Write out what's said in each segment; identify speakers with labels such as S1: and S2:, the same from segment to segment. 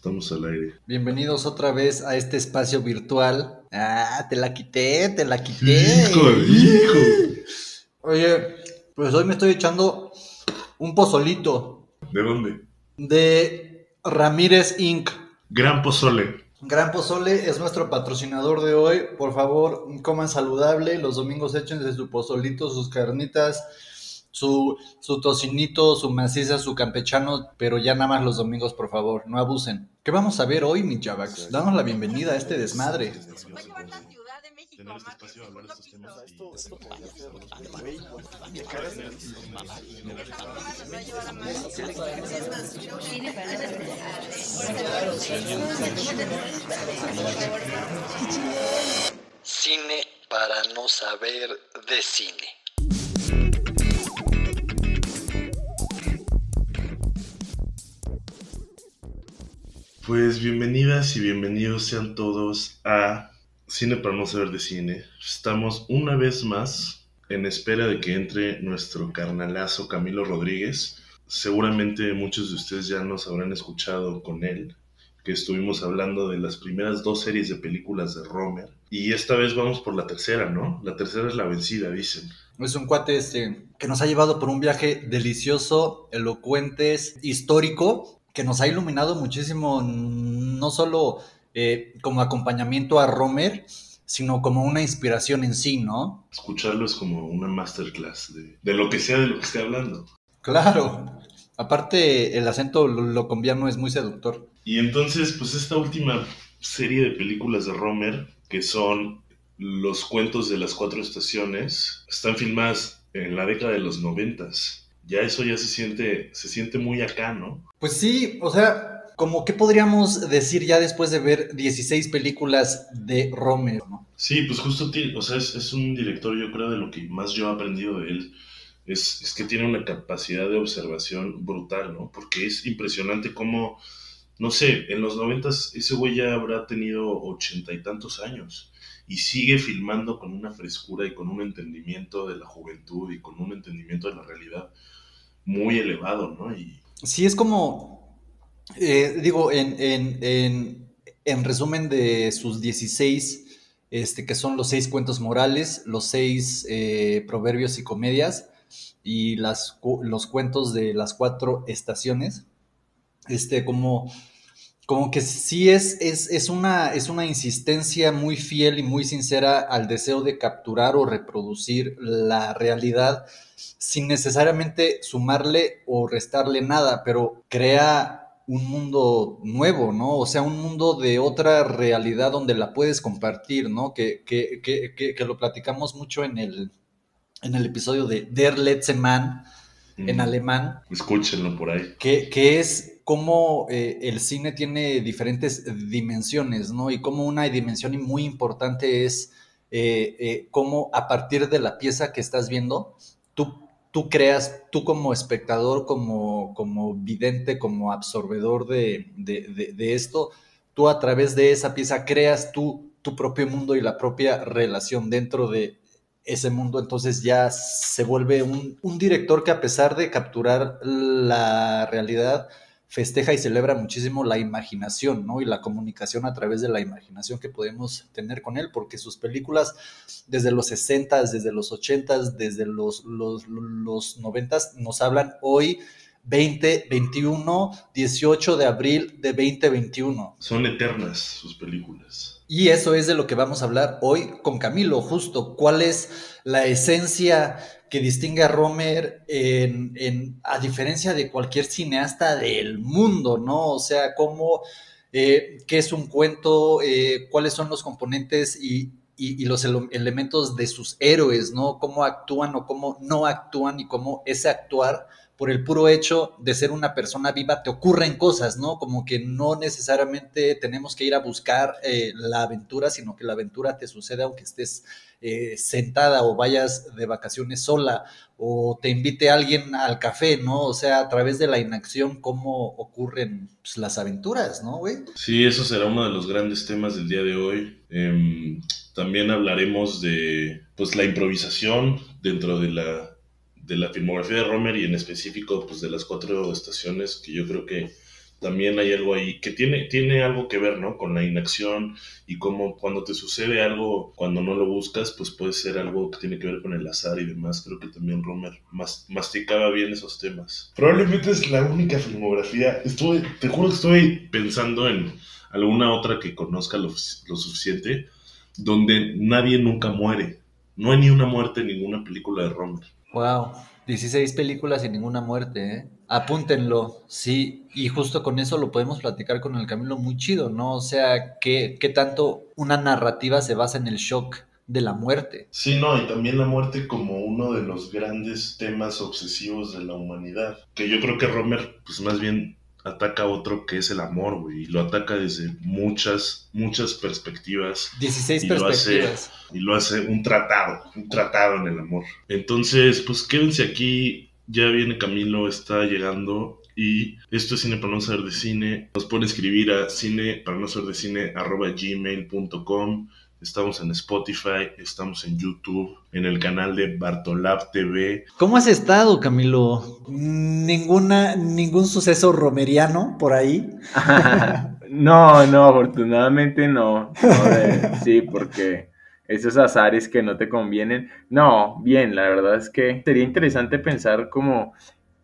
S1: Estamos al aire.
S2: Bienvenidos otra vez a este espacio virtual. Ah, te la quité, te la quité.
S1: Hijo, hijo.
S2: Oye, pues hoy me estoy echando un pozolito
S1: ¿De dónde?
S2: de Ramírez Inc.
S1: Gran pozole.
S2: Gran Pozole es nuestro patrocinador de hoy. Por favor, coman saludable. Los domingos échense su pozolito, sus carnitas, su, su tocinito, su maciza, su campechano, pero ya nada más los domingos, por favor, no abusen. ¿Qué vamos a ver hoy, mi Javax? Danos la bienvenida a este desmadre.
S1: Tener este hablar de estos temas
S3: Cine para
S2: no saber de cine.
S1: Pues bienvenidas y bienvenidos sean todos a Cine para no saber de cine. Estamos una vez más en espera de que entre nuestro carnalazo Camilo Rodríguez. Seguramente muchos de ustedes ya nos habrán escuchado con él, que estuvimos hablando de las primeras dos series de películas de Romer. Y esta vez vamos por la tercera, ¿no? La tercera es la vencida, dicen.
S2: Es un cuate este, que nos ha llevado por un viaje delicioso, elocuente, histórico, que nos ha iluminado muchísimo, no solo eh, como acompañamiento a Romer, sino como una inspiración en sí, ¿no?
S1: Escucharlo es como una masterclass de, de lo que sea de lo que esté hablando.
S2: Claro. Aparte, el acento lo- locombiano es muy seductor.
S1: Y entonces, pues esta última serie de películas de Romer, que son los cuentos de las cuatro estaciones, están filmadas en la década de los noventas. Ya eso ya se siente, se siente muy acá, ¿no?
S2: Pues sí, o sea, como que podríamos decir ya después de ver 16 películas de Romer, ¿no?
S1: Sí, pues justo, o sea, es, es un director, yo creo, de lo que más yo he aprendido de él, es, es que tiene una capacidad de observación brutal, ¿no? Porque es impresionante cómo, no sé, en los noventas ese güey ya habrá tenido ochenta y tantos años y sigue filmando con una frescura y con un entendimiento de la juventud y con un entendimiento de la realidad muy elevado, ¿no? Y
S2: Sí, es como, eh, digo, en, en, en, en resumen de sus 16, este, que son los seis cuentos morales, los seis eh, proverbios y comedias, y las, los cuentos de las cuatro estaciones, este, como, como que sí es, es, es, una, es una insistencia muy fiel y muy sincera al deseo de capturar o reproducir la realidad sin necesariamente sumarle o restarle nada, pero crea un mundo nuevo, ¿no? O sea, un mundo de otra realidad donde la puedes compartir, ¿no? Que, que, que, que, lo platicamos mucho en el, en el episodio de Der letzte Mann, en
S1: mm,
S2: alemán,
S1: escúchenlo por ahí.
S2: que, que es cómo eh, el cine tiene diferentes dimensiones, ¿no? Y cómo una dimensión muy importante es eh, eh, cómo a partir de la pieza que estás viendo, tú, tú creas, tú como espectador, como, como vidente, como absorbedor de, esto, tú a través de esa pieza creas tú tu propio mundo y la propia relación dentro de ese mundo, entonces ya se vuelve un director que a pesar de capturar la realidad, festeja y celebra muchísimo la imaginación, ¿no? Y la comunicación a través de la imaginación que podemos tener con él, porque sus películas desde los 60, desde los 80, desde los, los, los 90 nos hablan hoy 20, 21, 18 de abril de 2021.
S1: Son eternas sus películas.
S2: Y eso es de lo que vamos a hablar hoy con Camilo, justo. ¿Cuál es la esencia que distingue a Romer en, en, a diferencia de cualquier cineasta del mundo, ¿no? O sea, cómo, eh, qué es un cuento, eh, cuáles son los componentes y, los ele elementos de sus héroes, ¿no? Cómo actúan o cómo no actúan y cómo ese actuar por el puro hecho de ser una persona viva te ocurren cosas, ¿no? Como que no necesariamente tenemos que ir a buscar eh, la aventura, sino que la aventura te sucede aunque estés eh, sentada o vayas de vacaciones sola o te invite alguien al café, ¿no? O sea, a través de la inacción, cómo ocurren pues, las aventuras, ¿no, güey?
S1: Sí, eso será uno de los grandes temas del día de hoy. Eh, también hablaremos de pues, la improvisación dentro de la de la filmografía de Romer y en específico pues de las cuatro estaciones que yo creo que también hay algo ahí que tiene, tiene algo que ver, ¿no? Con la inacción y cómo cuando te sucede algo, cuando no lo buscas, pues puede ser algo que tiene que ver con el azar y demás. Creo que también Romer mas- masticaba bien esos temas. Probablemente es la única filmografía. Estuve, te juro que estoy pensando en alguna otra que conozca lo, lo suficiente, donde nadie nunca muere. No hay ni una muerte en ninguna película de Romer.
S2: Wow, 16 películas y ninguna muerte, ¿eh? Apúntenlo, sí, y justo con eso lo podemos platicar con el Camilo muy chido, ¿no? O sea, ¿qué, qué tanto una narrativa se basa en el shock de la muerte?
S1: Sí, no, y también la muerte como uno de los grandes temas obsesivos de la humanidad. Que yo creo que Romer, pues más bien ataca otro que es el amor, güey, y lo ataca desde muchas, muchas perspectivas
S2: 16
S1: Y lo hace-
S2: perspectivas.
S1: y lo hace un tratado, un tratado en el amor. Entonces, pues quédense aquí, ya viene Camilo, está llegando y esto es Cine para no saber de cine. Nos pueden escribir a cine para no saber de cine arroba gmail.com. Estamos en Spotify, estamos en YouTube, en el canal de Bartolab TV.
S2: ¿Cómo has estado, Camilo? Ninguna, ningún suceso romeriano por ahí.
S4: no, no, afortunadamente no. No, de- sí, porque esos azares que no te convienen. No, bien, la verdad es que sería interesante pensar como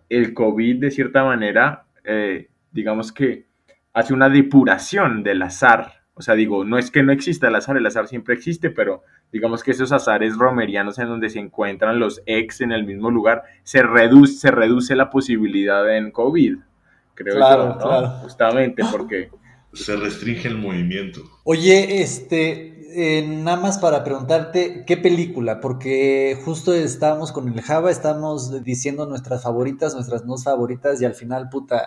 S4: el COVID de cierta manera, eh, digamos que hace una depuración del azar. O sea, digo, no es que no exista el azar, el azar siempre existe, pero digamos que esos azares romerianos en donde se encuentran los ex en el mismo lugar, se reduce, se reduce la posibilidad en COVID, creo
S2: Claro,
S4: yo, ¿no?
S2: claro.
S4: Justamente porque...
S1: Se restringe el movimiento.
S2: Oye, este, eh, nada más para preguntarte, ¿qué película? Porque justo estábamos con el Java, estábamos diciendo nuestras favoritas, nuestras no favoritas, y al final, puta,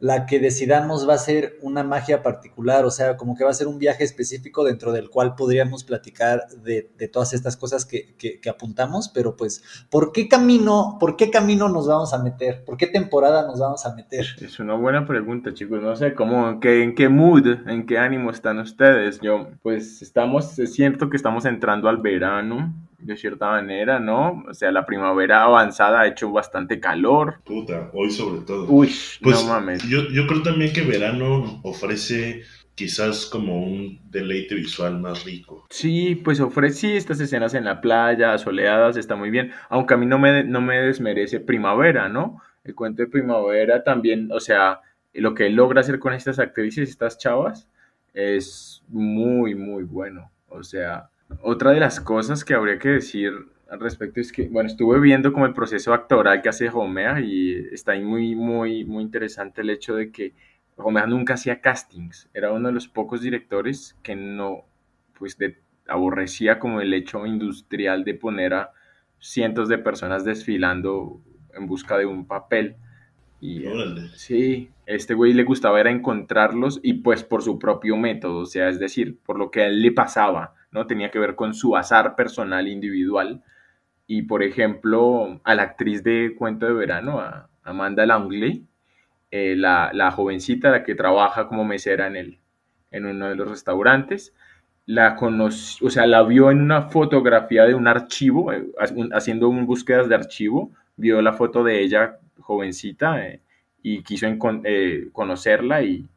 S2: la que decidamos va a ser una magia particular, o sea, como que va a ser un viaje específico dentro del cual podríamos platicar de, todas estas cosas que, apuntamos, pero pues, ¿por qué camino, por qué camino nos vamos a meter? ¿Por qué temporada nos vamos a meter?
S4: Es una buena pregunta, chicos. No sé cómo, en qué, en qué mood, en qué ánimo están ustedes. Yo, pues estamos, es cierto que estamos entrando al verano, de cierta manera, ¿no? O sea, la primavera avanzada ha hecho bastante calor.
S1: Puta, hoy sobre todo.
S4: Uy,
S1: Pues
S4: no mames.
S1: yo, yo creo también que verano ofrece quizás como un deleite visual más rico.
S4: Sí, pues ofrecí estas escenas en la playa, soleadas, está muy bien. Aunque a mí no me, no me desmerece primavera, ¿no? El cuento de primavera también, o sea, lo que él logra hacer con estas actrices, estas chavas, es muy, muy bueno. O sea, otra de las cosas que habría que decir al respecto es que, bueno, estuve viendo como el proceso actoral que hace Homea y está ahí muy, muy, muy interesante el hecho de que Homea nunca hacía castings. Era uno de los pocos directores que no, pues, de, aborrecía como el hecho industrial de poner a cientos de personas desfilando en busca de un papel. Y, eh. Sí, este güey le gustaba era encontrarlos y pues por su propio método, o sea, es decir, por lo que a él le pasaba, ¿no? Tenía que ver con su azar personal individual. Y por ejemplo, a la actriz de Cuento de Verano, Amanda Langley, eh, la, la jovencita, la que trabaja como mesera en, el, en uno de los restaurantes, la conoció, o sea, la vio en una fotografía de un archivo, eh, haciendo un búsquedas de archivo, vio la foto de ella jovencita eh, y quiso conocerla y,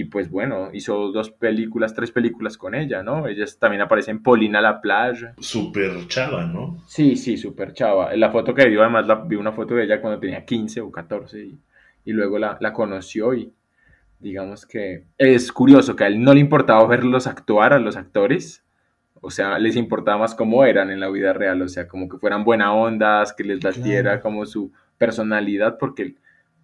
S4: y pues bueno, hizo dos películas, tres películas con ella, ¿no? Ella también aparece en Polina la playa.
S1: Súper chava, ¿no?
S4: Sí, sí, súper chava. La foto que dio, además, la, vi una foto de ella cuando tenía 15 o 14 y, y luego la, la conoció y digamos que es curioso que a él no le importaba verlos actuar a los actores, o sea, les importaba más cómo eran en la vida real, o sea, como que fueran buena ondas, que les latiera
S2: Claro.
S4: como su personalidad, porque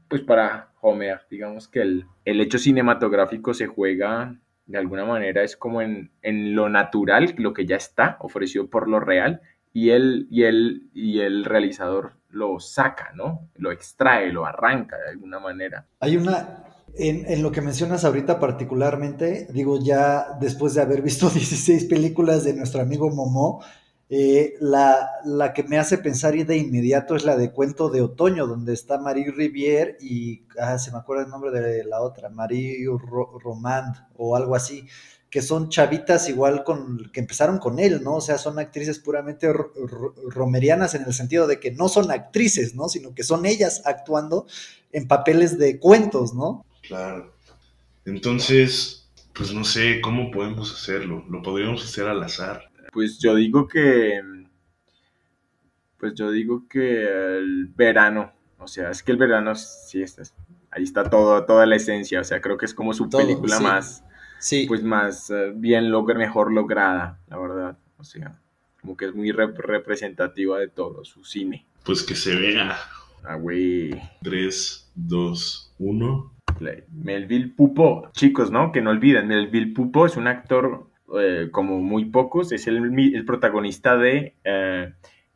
S4: pues para Homer, digamos que el, el hecho cinematográfico se juega de alguna manera, es como en, en lo natural, lo que ya está ofrecido por lo real, y él, y él y el realizador lo saca, ¿no? Lo extrae, lo arranca de alguna manera.
S2: Hay una, en, en lo que mencionas ahorita particularmente, digo ya después de haber visto 16 películas de nuestro amigo Momo, eh, la, la que me hace pensar y de inmediato es la de Cuento de Otoño, donde está Marie Rivière y, ah, se me acuerda el nombre de la otra, Marie Ro- Romand o algo así, que son chavitas igual con, que empezaron con él, ¿no? O sea, son actrices puramente ro- ro- romerianas en el sentido de que no son actrices, ¿no? Sino que son ellas actuando en papeles de cuentos, ¿no?
S1: Claro. Entonces, pues no sé cómo podemos hacerlo. Lo podríamos hacer al azar.
S4: Pues yo digo que. Pues yo digo que el verano. O sea, es que el verano sí está. Ahí está todo, toda la esencia. O sea, creo que es como su
S2: Todo,
S4: película
S2: sí.
S4: más.
S2: Sí,
S4: Pues más eh, bien log- mejor lograda, la verdad. O sea, como que es muy rep- representativa de todo su cine.
S1: Pues que se vea.
S4: Ah, güey.
S1: 3, 2, 1.
S4: Play. Melville Pupo, chicos, ¿no? Que no olviden, Melville Pupo es un actor eh, como muy pocos, es el, el protagonista de eh,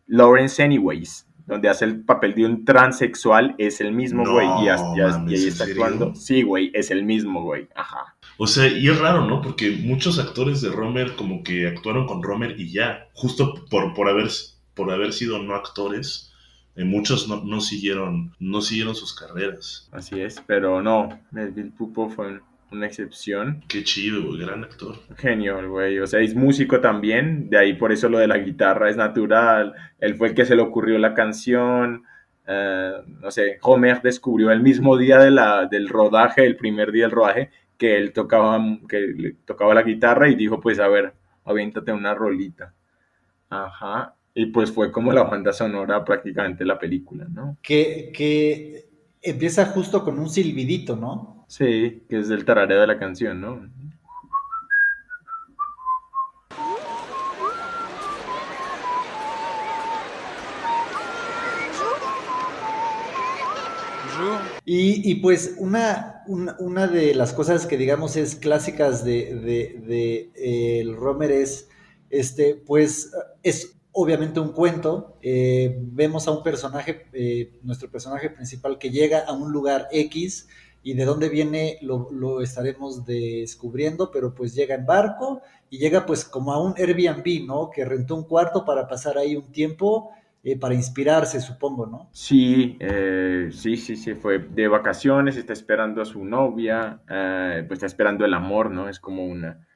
S4: Lawrence Anyways, donde hace el papel de un transexual, es el mismo,
S1: No,
S4: güey, y, ahí
S1: ¿en
S4: está
S1: serio?
S4: actuando. Sí, güey, es el mismo, güey, ajá.
S1: O sea, y es raro, ¿no? Porque muchos actores de Romer como que actuaron con Romer y ya. Justo por, por, haber, por haber sido no actores, eh, muchos no, no siguieron, no siguieron sus carreras.
S4: Así es, pero no, Melville Pupo fue una excepción.
S1: Qué chido, güey, gran actor.
S4: Genio, el güey. O sea, es músico también. De ahí por eso lo de la guitarra es natural. Él fue el que se le ocurrió la canción. Eh, no sé, Homer descubrió el mismo día de la, del rodaje, el primer día del rodaje, que él tocaba, que le tocaba la guitarra y dijo, pues a ver, aviéntate una rolita. Ajá. Y pues fue como la banda sonora prácticamente de la película, ¿no?
S2: que, que empieza justo con un silbidito, ¿no?
S4: Sí, que es del tarareo de la canción, ¿no?
S2: Y, y pues una, una, de las cosas que digamos es clásicas de, de, de, eh, el Romer es, este, pues es obviamente un cuento. Eh, vemos a un personaje, eh, nuestro personaje principal, que llega a un lugar X y de dónde viene lo, lo, estaremos descubriendo, pero pues llega en barco y llega pues como a un Airbnb, ¿no? Que rentó un cuarto para pasar ahí un tiempo. Eh, para inspirarse, supongo, ¿no?
S4: Sí, eh, sí, sí, sí, fue de vacaciones, está esperando a su novia, eh, pues está esperando el amor, ¿no? Es como una,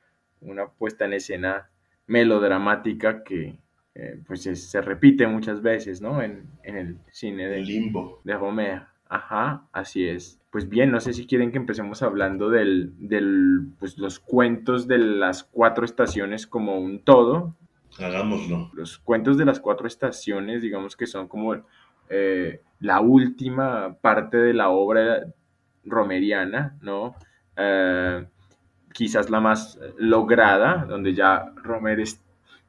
S4: una puesta en escena melodramática que eh, pues es, se repite muchas veces, ¿no? En, en el cine de,
S1: El limbo.
S4: de Homer. Ajá, así es. Pues bien, no sé si quieren que empecemos hablando del, del, pues los cuentos de las cuatro estaciones como un todo,
S1: Hagámoslo.
S4: los cuentos de las cuatro estaciones, digamos que son como eh, la última parte de la obra romeriana, ¿no? Eh, quizás la más lograda, donde ya Romer es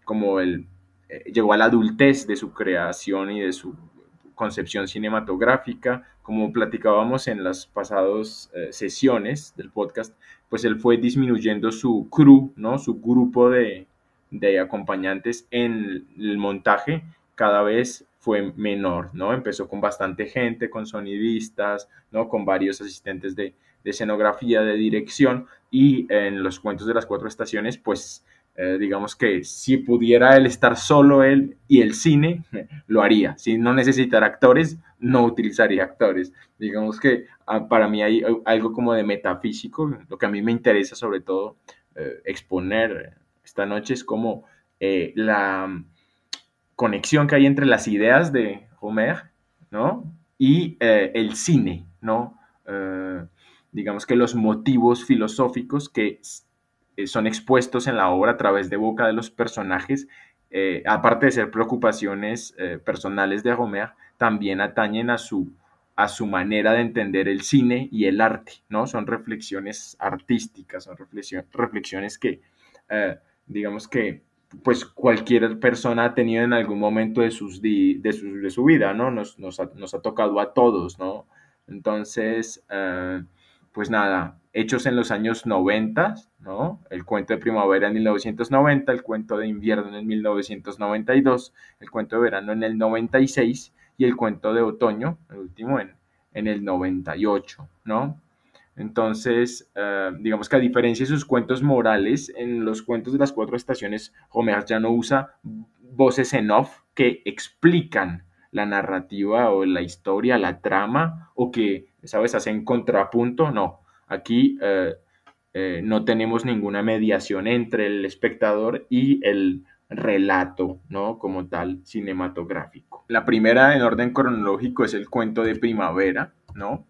S4: como el, eh, llegó a la adultez de su creación y de su concepción cinematográfica, como platicábamos en las pasadas eh, sesiones del podcast, pues él fue disminuyendo su crew, ¿no? Su grupo de, de acompañantes en el montaje cada vez fue menor, ¿no? Empezó con bastante gente, con sonidistas, ¿no? Con varios asistentes de, de escenografía, de dirección, y en los cuentos de las cuatro estaciones, pues eh, digamos que si pudiera él estar solo él y el cine, lo haría. Si no necesitara actores, no utilizaría actores. Digamos que ah, para mí hay algo como de metafísico, lo que a mí me interesa sobre todo eh, exponer esta noche es como eh, la conexión que hay entre las ideas de Homer, ¿no? Y eh, el cine, ¿no? Eh, digamos que los motivos filosóficos que eh, son expuestos en la obra a través de boca de los personajes, eh, aparte de ser preocupaciones eh, personales de Homer, también atañen a su, a su manera de entender el cine y el arte, ¿no? Son reflexiones artísticas, son reflexión, reflexiones que, digamos que, pues cualquier persona ha tenido en algún momento de, sus de, su, de su vida, ¿no? Nos, nos, ha, nos ha tocado a todos, ¿no? Entonces, pues nada, hechos en los años 90, ¿no? El cuento de primavera en 1990, el cuento de invierno en el 1992, el cuento de verano en el 96 y el cuento de otoño, el último, en, en el 98, ¿no? Entonces, uh, digamos que a diferencia de sus cuentos morales, en los cuentos de las cuatro estaciones, Homer ya no usa voces en off que explican la narrativa o la historia, la trama, o que, ¿sabes?, hacen contrapunto. No, aquí uh, eh, no tenemos ninguna mediación entre el espectador y el relato, ¿no? Como tal, cinematográfico. La primera en orden cronológico es el cuento de primavera, ¿no?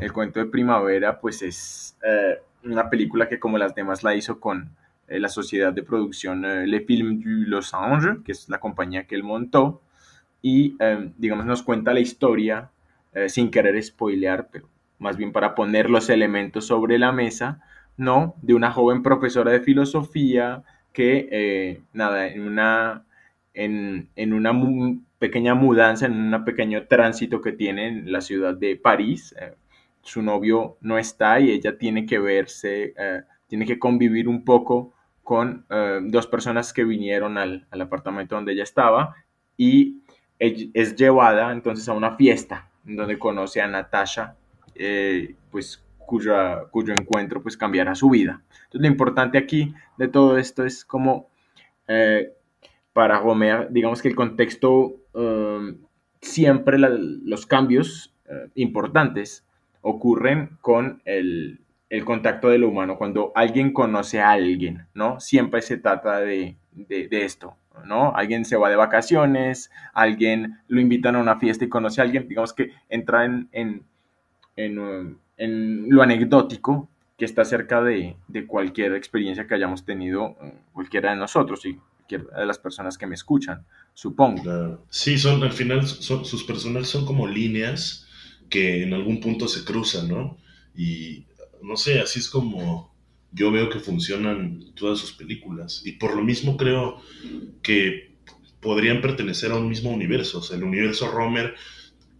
S4: El cuento de primavera, pues es eh, una película que como las demás la hizo con eh, la sociedad de producción eh, Le Film du Los Anges, que es la compañía que él montó, y eh, digamos nos cuenta la historia eh, sin querer spoilear, pero más bien para poner los elementos sobre la mesa, ¿no? De una joven profesora de filosofía que, eh, nada, en una, en, en una mu- pequeña mudanza, en un pequeño tránsito que tiene en la ciudad de París, eh, su novio no está y ella tiene que verse, eh, tiene que convivir un poco con eh, dos personas que vinieron al, al apartamento donde ella estaba y es llevada entonces a una fiesta donde conoce a Natasha, eh, pues cuyo encuentro pues cambiará su vida. Entonces lo importante aquí de todo esto es como eh, para Homer, digamos que el contexto, eh, siempre los cambios eh, importantes ocurren con el, el contacto de lo humano, cuando alguien conoce a alguien, ¿no? Siempre se trata de- de esto, ¿no? Alguien se va de vacaciones, alguien lo invitan a una fiesta y conoce a alguien, digamos que entra en, en, en, lo anecdótico que está cerca de, de cualquier experiencia que hayamos tenido uh, cualquiera de nosotros y cualquiera de las personas que me escuchan, supongo.
S1: Sí, son, al final son, sus personajes son como líneas que en algún punto se cruzan, ¿no? Y no sé, así es como yo veo que funcionan todas sus películas. Y por lo mismo creo que podrían pertenecer a un mismo universo. O sea, el universo Romer,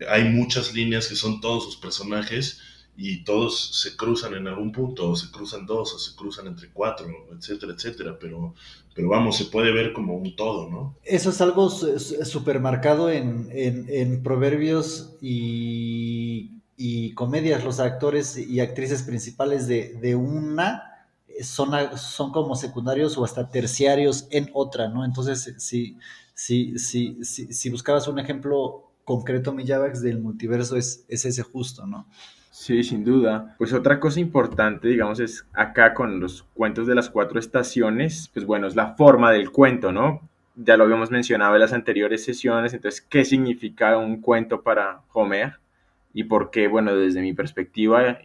S1: hay muchas líneas que son todos sus personajes y todos se cruzan en algún punto, o se cruzan dos, o se cruzan entre cuatro, etcétera, etcétera. Pero, pero vamos, se puede ver como un todo, ¿no?
S2: Eso es algo su- su- supermarcado en, en, en proverbios y, y comedias. Los actores y actrices principales de, de una son, son como secundarios o hasta terciarios en otra, ¿no? Entonces, si, si, si, si, buscabas un ejemplo concreto, Millavax, del multiverso, es, es ese justo, ¿no?
S4: Sí, sin duda. Pues otra cosa importante, digamos, es acá con los cuentos de las cuatro estaciones, pues bueno, es la forma del cuento, ¿no? Ya lo habíamos mencionado en las anteriores sesiones, entonces, ¿qué significa un cuento para Homer? Y por qué, bueno, desde mi perspectiva,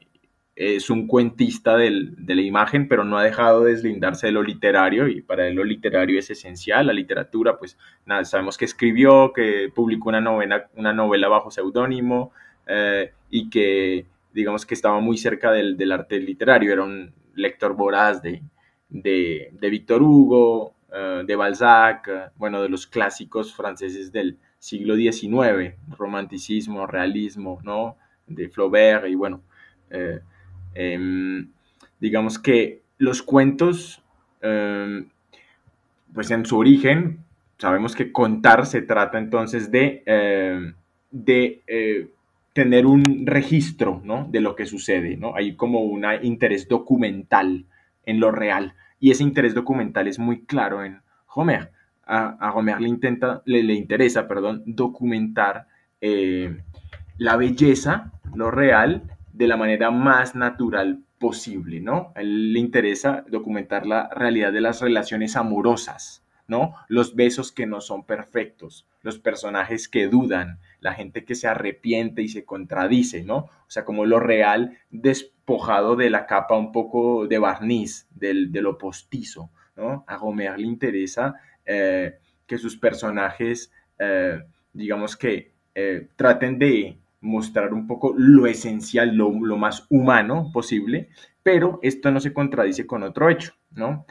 S4: es un cuentista del- de la imagen, pero no ha dejado de deslindarse de lo literario, y para él lo literario es esencial, la literatura, pues nada, sabemos que escribió, que publicó una novela, una novela bajo seudónimo, eh, y que digamos que estaba muy cerca del, del arte literario, era un lector voraz de, de, de Hugo, eh, de Balzac, bueno, de los clásicos franceses del siglo XIX, romanticismo, realismo, ¿no? De Flaubert y bueno, eh, em, digamos que los cuentos, em, pues en su origen, sabemos que contar se trata entonces de, eh, de eh, tener un registro ¿no? de lo que sucede, ¿no? Hay como un interés documental en lo real y ese interés documental es muy claro en Homer. A, a Homer le, intenta, le, le, interesa perdón, documentar eh, la belleza, lo real, de la manera más natural posible, ¿no? A él le interesa documentar la realidad de las relaciones amorosas, ¿no? Los besos que no son perfectos, los personajes que dudan, la gente que se arrepiente y se contradice, ¿no? O sea, como lo real despojado de la capa un poco de barniz, del, de lo postizo, ¿no? A Homer le interesa eh, que sus personajes, eh, digamos que eh, traten de mostrar un poco lo esencial, lo, lo, más humano posible, pero esto no se contradice con otro hecho, ¿no?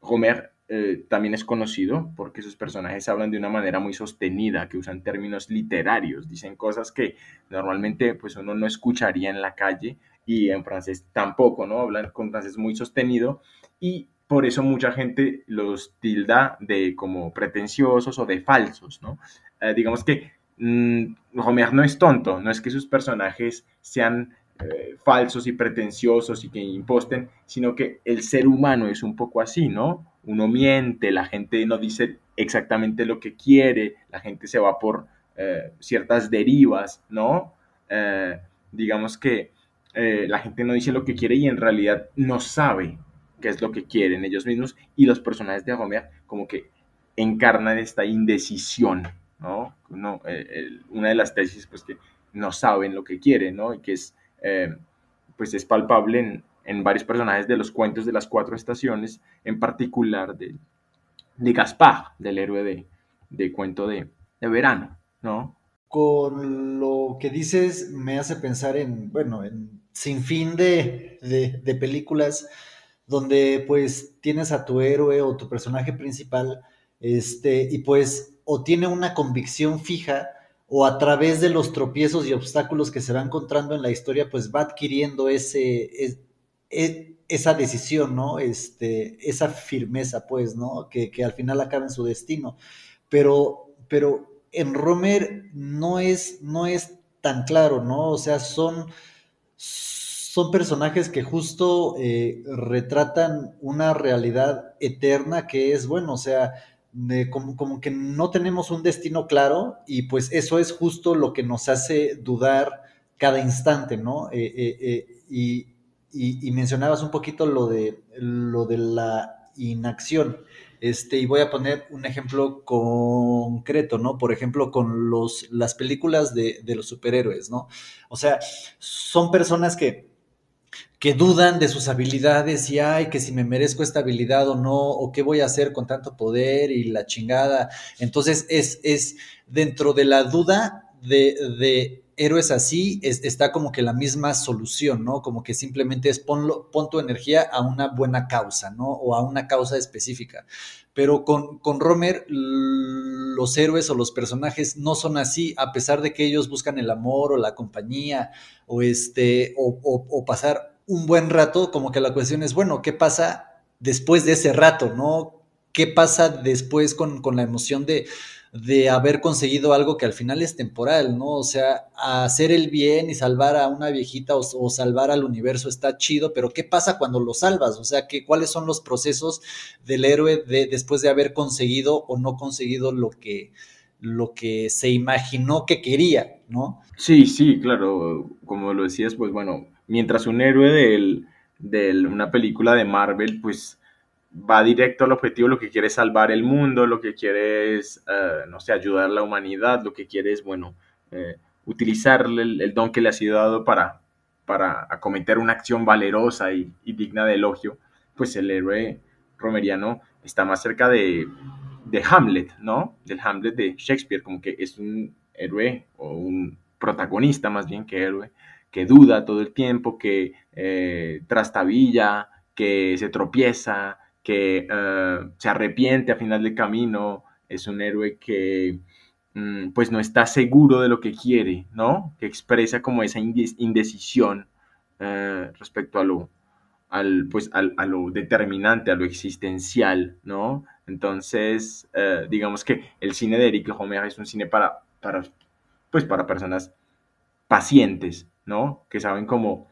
S4: Homer eh, también es conocido porque sus personajes hablan de una manera muy sostenida, que usan términos literarios, dicen cosas que normalmente pues uno no escucharía en la calle y en francés tampoco, ¿no? Hablan con francés muy sostenido y por eso mucha gente los tilda de como pretenciosos o de falsos, ¿no? Eh, digamos que mmm, no es tonto, no es que sus personajes sean eh, falsos y pretenciosos y que imposten, sino que el ser humano es un poco así, ¿no? Uno miente, la gente no dice exactamente lo que quiere, la gente se va por eh, ciertas derivas, ¿no? Eh, digamos que la gente no dice lo que quiere y en realidad no sabe qué es lo que quieren ellos mismos y los personajes de Homer como que encarnan esta indecisión, ¿no? eh, una de las tesis pues que no saben lo que quieren, ¿no? Y que es eh, pues es palpable en, en, varios personajes de los cuentos de las cuatro estaciones, en particular de, de Gaspar, del héroe de, de cuento de, de verano, ¿no?
S2: Con lo que dices me hace pensar en, bueno, en sin fin de, de, de películas donde pues tienes a tu héroe o tu personaje principal, este, y pues o tiene una convicción fija o a través de los tropiezos y obstáculos que se va encontrando en la historia, pues va adquiriendo ese, es, es, esa decisión, ¿no? Este, esa firmeza, pues, ¿no? Que, que, al final acaba en su destino. Pero, pero en Romer no es, no es tan claro, ¿no? O sea, son son personajes que justo eh, retratan una realidad eterna que es, bueno, o sea, de, como, como, que no tenemos un destino claro y pues eso es justo lo que nos hace dudar cada instante, ¿no? Eh, eh, eh y, y, y, mencionabas un poquito lo de, lo de la inacción. Este, y voy a poner un ejemplo concreto, ¿no? Por ejemplo, con los, las películas de, de los superhéroes, ¿no? O sea, son personas que, que dudan de sus habilidades y ay, que si me merezco esta habilidad o no, o qué voy a hacer con tanto poder y la chingada. Entonces es, es dentro de la duda de, de héroes así, es, está como que la misma solución, ¿no? Como que simplemente es ponlo, pon tu energía a una buena causa, ¿no? O a una causa específica. Pero con, con Romer, los héroes o los personajes no son así, a pesar de que ellos buscan el amor o la compañía o, este, o, o, o pasar un buen rato, como que la cuestión es, bueno, ¿qué pasa después de ese rato, no? ¿Qué pasa después con, con la emoción de, de, haber conseguido algo que al final es temporal, ¿no? O sea, hacer el bien y salvar a una viejita o, salvar al universo está chido, pero ¿qué pasa cuando lo salvas? O sea, ¿qué, ¿cuáles son los procesos del héroe de, después de haber conseguido o no conseguido lo que, lo que se imaginó que quería, ¿no?
S4: Sí, sí, claro, como lo decías, pues bueno, mientras un héroe de una película de Marvel, pues va directo al objetivo, lo que quiere es salvar el mundo, lo que quiere es, uh, no sé, ayudar a la humanidad, lo que quiere es, bueno, eh, utilizar el, el, don que le ha sido dado para, para acometer una acción valerosa y, y, digna de elogio, pues el héroe romeriano está más cerca de, de Hamlet, ¿no? Del Hamlet de Shakespeare, como que es un héroe o un protagonista más bien que héroe, que duda todo el tiempo, que eh, trastabilla, que se tropieza, que uh, se arrepiente a final del camino, es un héroe que um, pues no está seguro de lo que quiere, ¿no? Que expresa como esa indecisión uh, respecto a lo, al, pues, al, a lo determinante, a lo existencial, ¿no? Entonces, digamos que el cine de Eric Romer es un cine para, para, pues, para personas pacientes, ¿no? Que saben cómo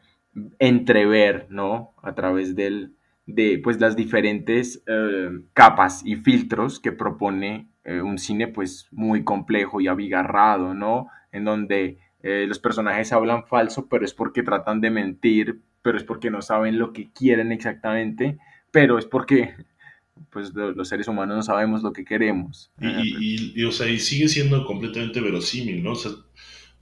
S4: entrever, ¿no? A través del, de pues, las diferentes eh, capas y filtros que propone eh, un cine pues muy complejo y abigarrado, ¿no? En donde eh, los personajes hablan falso, pero es porque tratan de mentir, pero es porque no saben lo que quieren exactamente, pero es porque pues los seres humanos no sabemos lo que queremos.
S1: Y, o sea, y sigue siendo completamente verosímil, ¿no?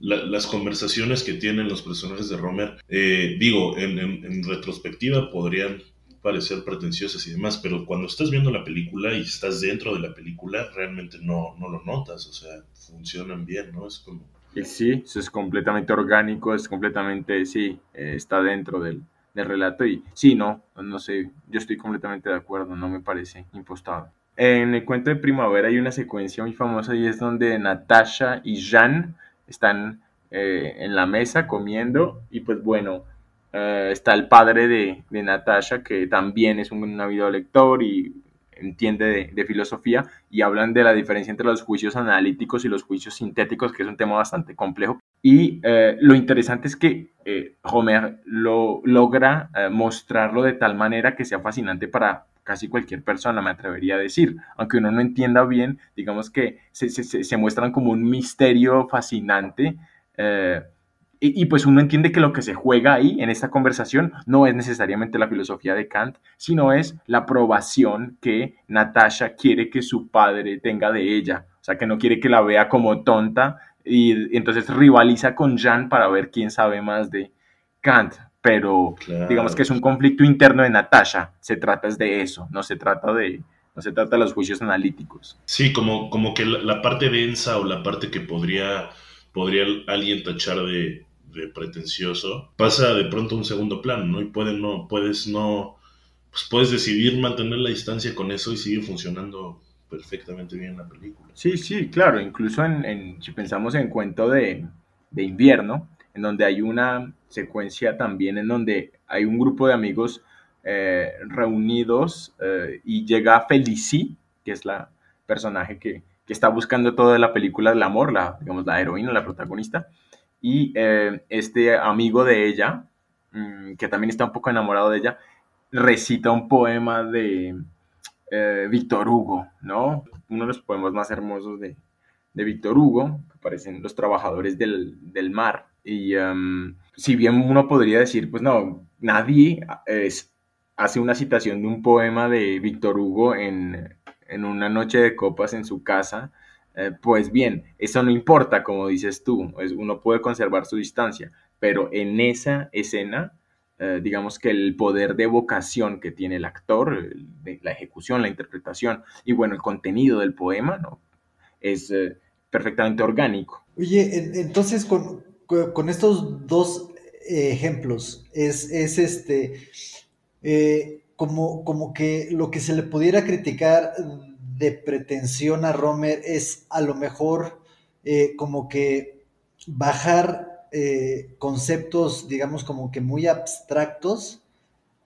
S1: La, las conversaciones que tienen los personajes de Romer, eh, digo, en, retrospectiva podrían parecer pretenciosas y demás, pero cuando estás viendo la película y estás dentro de la película, realmente no, no lo notas, o sea, funcionan bien, ¿no? Es como...
S4: Sí, eso es completamente orgánico, es completamente, sí, eh, está dentro del, del relato y sí, no, no sé, yo estoy completamente de acuerdo, no me parece impostado. En el cuento de primavera hay una secuencia muy famosa y es donde Natasha y Jean están eh, en la mesa comiendo y pues bueno, eh, está el padre de, de, Natasha que también es un, un lector y entiende de, filosofía y hablan de la diferencia entre los juicios analíticos y los juicios sintéticos, que es un tema bastante complejo. Y eh, lo interesante es que Homer lo logra mostrarlo de tal manera que sea fascinante para casi cualquier persona, me atrevería a decir. Aunque uno no entienda bien, digamos que se, se, se muestran como un misterio fascinante. Eh, y, y, pues uno entiende que lo que se juega ahí en esta conversación no es necesariamente la filosofía de Kant, sino es la aprobación que Natasha quiere que su padre tenga de ella. O sea, que no quiere que la vea como tonta y, y entonces rivaliza con Jan para ver quién sabe más de, Kant, pero
S1: Claro.
S4: digamos que es un conflicto interno de Natasha. Se trata es de eso, no se trata de, no se trata de los juicios analíticos.
S1: Sí, como, como que la, la parte densa o la parte que podría, podría alguien tachar de, de pretencioso pasa de pronto a un segundo plano, ¿no? Y pueden no, puedes no, pues puedes decidir mantener la distancia con eso y sigue funcionando perfectamente bien la película.
S4: Sí, sí, claro, incluso en, en- si pensamos en Cuento de, de invierno, en donde hay una secuencia también en donde hay un grupo de amigos eh, reunidos eh, y llega Felicie, que es la personaje que, que está buscando toda la película del amor, la, digamos, la heroína, la protagonista, y eh, este amigo de ella, mm, que también está un poco enamorado de ella, recita un poema de eh, Víctor Hugo, ¿no? Uno de los poemas más hermosos de, de Víctor Hugo, que aparecen los trabajadores del, del mar. Y em, si bien uno podría decir, pues no, nadie hace una citación de un poema de Víctor Hugo en, en una noche de copas en su casa, eh, pues bien, eso no importa, como dices tú, es- uno puede conservar su distancia, pero en esa escena eh, digamos que el poder de vocación que tiene el actor, la ejecución, la interpretación y bueno, el contenido del poema, ¿no? Es eh, perfectamente orgánico.
S2: Oye, en- entonces con, con- estos dos eh, ejemplos, es, es este, eh, como, como que lo que se le pudiera criticar de pretensión a Romer es a lo mejor eh, como que bajar conceptos, digamos, como que muy abstractos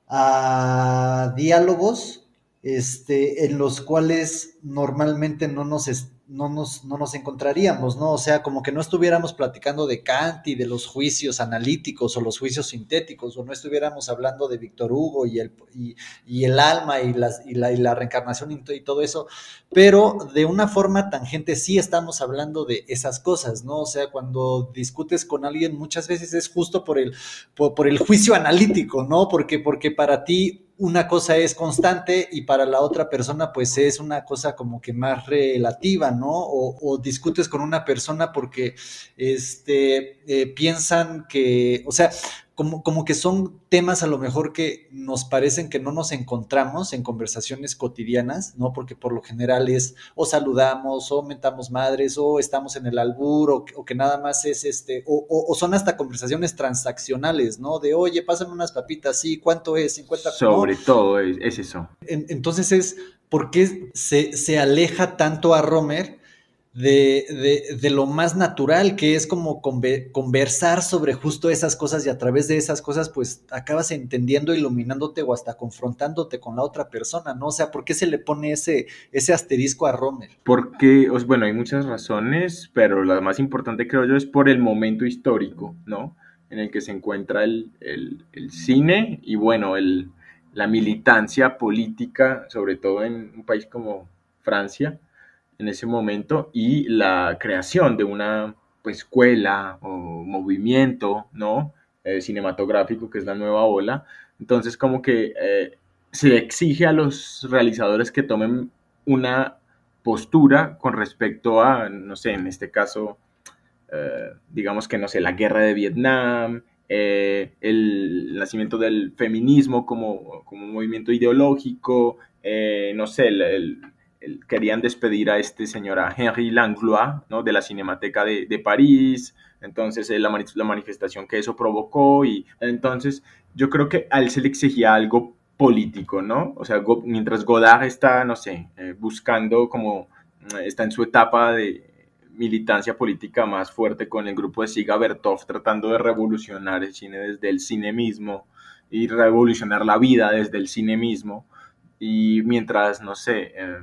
S2: a diálogos este, en los cuales normalmente no nos, no, nos, no nos encontraríamos, ¿no? O sea, como que no estuviéramos platicando de Kant y de los juicios analíticos o los juicios sintéticos, o no estuviéramos hablando de Víctor Hugo y el, y, el alma y, las, y, la, y la reencarnación y, to- y todo eso, pero de una forma tangente sí estamos hablando de esas cosas, ¿no? O sea, cuando discutes con alguien muchas veces es justo por el, por el juicio analítico, ¿no? Porque, porque para ti una cosa es constante y para la otra persona pues es una cosa como que más relativa, ¿no? O, discutes con una persona porque este, eh, piensan que, o sea, como, como que son temas a lo mejor que nos parecen que no nos encontramos en conversaciones cotidianas, ¿no? Porque por lo general es o saludamos o mentamos madres o estamos en el albur o, o que nada más es este, o, o, o, son hasta conversaciones transaccionales, ¿no? De, oye, pásame unas papitas, sí, ¿cuánto es? 50
S4: Sobre
S2: ¿no?
S4: todo es, es eso.
S2: En, entonces es, ¿por qué se, se aleja tanto a Romer? De, de, de, lo más natural, que es como conver, conversar sobre justo esas cosas y a través de esas cosas, pues acabas entendiendo, iluminándote o hasta confrontándote con la otra persona, ¿no? O sea, ¿por qué se le pone ese, ese asterisco a Romer?
S4: Porque, bueno, hay muchas razones, pero la más importante creo yo es por el momento histórico, ¿no? En el que se encuentra el, el, el cine y, bueno, el, la militancia política, sobre todo en un país como Francia en ese momento y la creación de una pues, escuela o movimiento ¿no? Eh, cinematográfico que es la nueva ola. Entonces como que eh, se exige a los realizadores que tomen una postura con respecto a, no sé, en este caso, eh, digamos que, no sé, la guerra de Vietnam, el nacimiento del feminismo como, como movimiento ideológico, no sé, el querían despedir a este señor, a Henry Langlois, ¿no? de la Cinemateca de, de París, entonces eh, la, la, manifestación que eso provocó, y entonces yo creo que a él se le exigía algo político, ¿no? O sea, go mientras Godard está, no sé, eh, buscando como, está en su etapa de militancia política más fuerte con el grupo de Siga Bertov, tratando de revolucionar el cine desde el cine mismo y revolucionar la vida desde el cine mismo, y mientras, no sé, eh,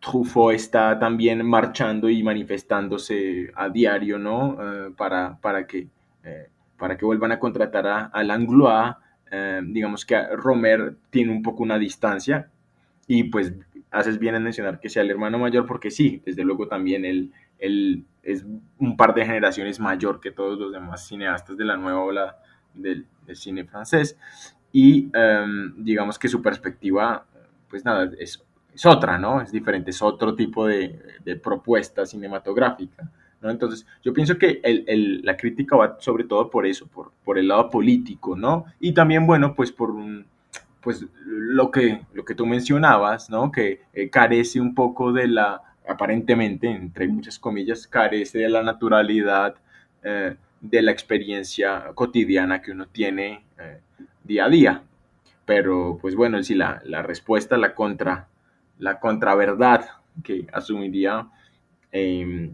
S4: Truffaut está también marchando y manifestándose a diario, ¿no? Eh, para, para, que, eh, para que vuelvan a contratar a, a Langlois. Eh, digamos que Romer tiene un poco una distancia y pues haces bien en mencionar que sea el hermano mayor porque sí, desde luego también él, él es un par de generaciones mayor que todos los demás cineastas de la nueva ola del, del cine francés y um, digamos que su perspectiva, pues nada, es es otra, ¿no? Es diferente, es otro tipo de, propuesta cinematográfica. ¿no? Entonces, yo pienso que el, la crítica va sobre todo por eso, por, el lado político, ¿no? Y también, bueno, pues por un, pues lo que, lo que tú mencionabas, ¿no? Que eh, carece un poco de la, aparentemente, entre muchas comillas, carece de la naturalidad eh, de la experiencia cotidiana que uno tiene eh, día a día. Pero, pues bueno, sí, la, la respuesta, la contra, la contraverdad que asumiría eh,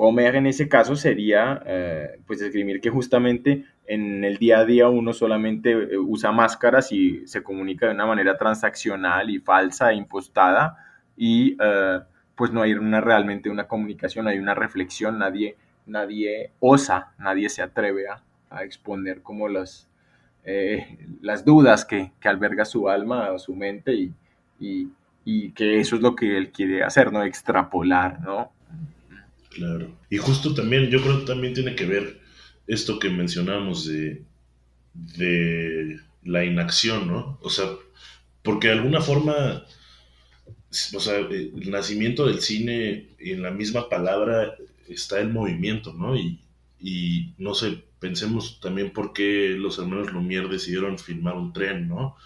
S4: Homer en ese caso sería, eh, pues, escribir que justamente en el día a día uno solamente eh, usa máscaras y se comunica de una manera transaccional y falsa e impostada y eh, pues no hay una, realmente una comunicación, hay una reflexión, nadie, nadie osa, nadie se atreve a, exponer como las, eh, las dudas que, que, alberga su alma o su mente y, y, que eso es lo que él quiere hacer, ¿no? Extrapolar, ¿no?
S1: Claro. Y justo también, yo creo que también tiene que ver esto que mencionamos de, de la inacción, ¿no? O sea, porque de alguna forma, o sea, el nacimiento del cine, en la misma palabra está el movimiento, ¿no? Y, y no sé, pensemos también por qué los hermanos Lumière decidieron filmar un tren, ¿no?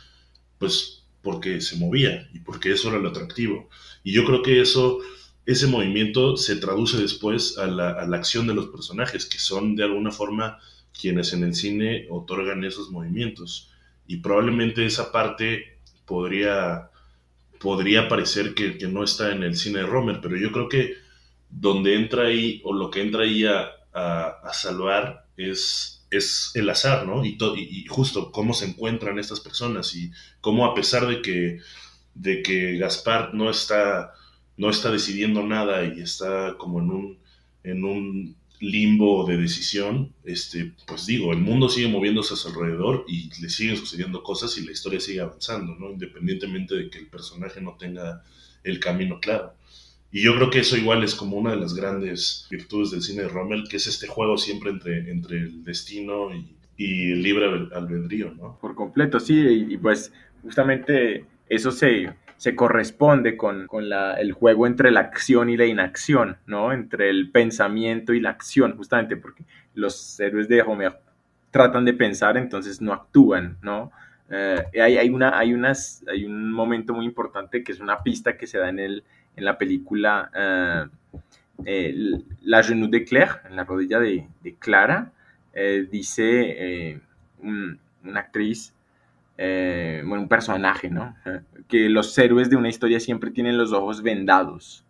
S1: Pues porque se movía y porque eso era lo atractivo. Y yo creo que eso, ese movimiento se traduce después a la, a la acción de los personajes, que son de alguna forma quienes en el cine otorgan esos movimientos. Y probablemente esa parte podría, podría parecer que, que no está en el cine de Romer, pero yo creo que donde entra ahí, o lo que entra ahí a, a, a salvar es, es el azar, ¿no? Y, y, justo cómo se encuentran estas personas y cómo a pesar de que, de que Gaspar no está, no está decidiendo nada y está como en un, en un limbo de decisión, este, pues digo, el mundo sigue moviéndose a su alrededor y le siguen sucediendo cosas y la historia sigue avanzando, ¿no? Independientemente de que el personaje no tenga el camino claro. Y yo creo que eso igual es como una de las grandes virtudes del cine de Rommel, que es este juego siempre entre, entre el destino y, y el libre albedrío, ¿no?
S4: Por completo, sí, y, y pues justamente eso se, se corresponde con, con la, el juego entre la acción y la inacción, ¿no? Entre el pensamiento y la acción, justamente porque los héroes de Homer tratan de pensar, entonces no actúan, ¿no? Eh, hay, hay, una, hay, unas, hay un momento muy importante que es una pista que se da en el, en la película uh, eh, La Genou de Claire, en la rodilla de, Clara, eh, dice eh, un, una actriz, bueno, un personaje, ¿no? que los héroes de una historia siempre tienen los ojos vendados.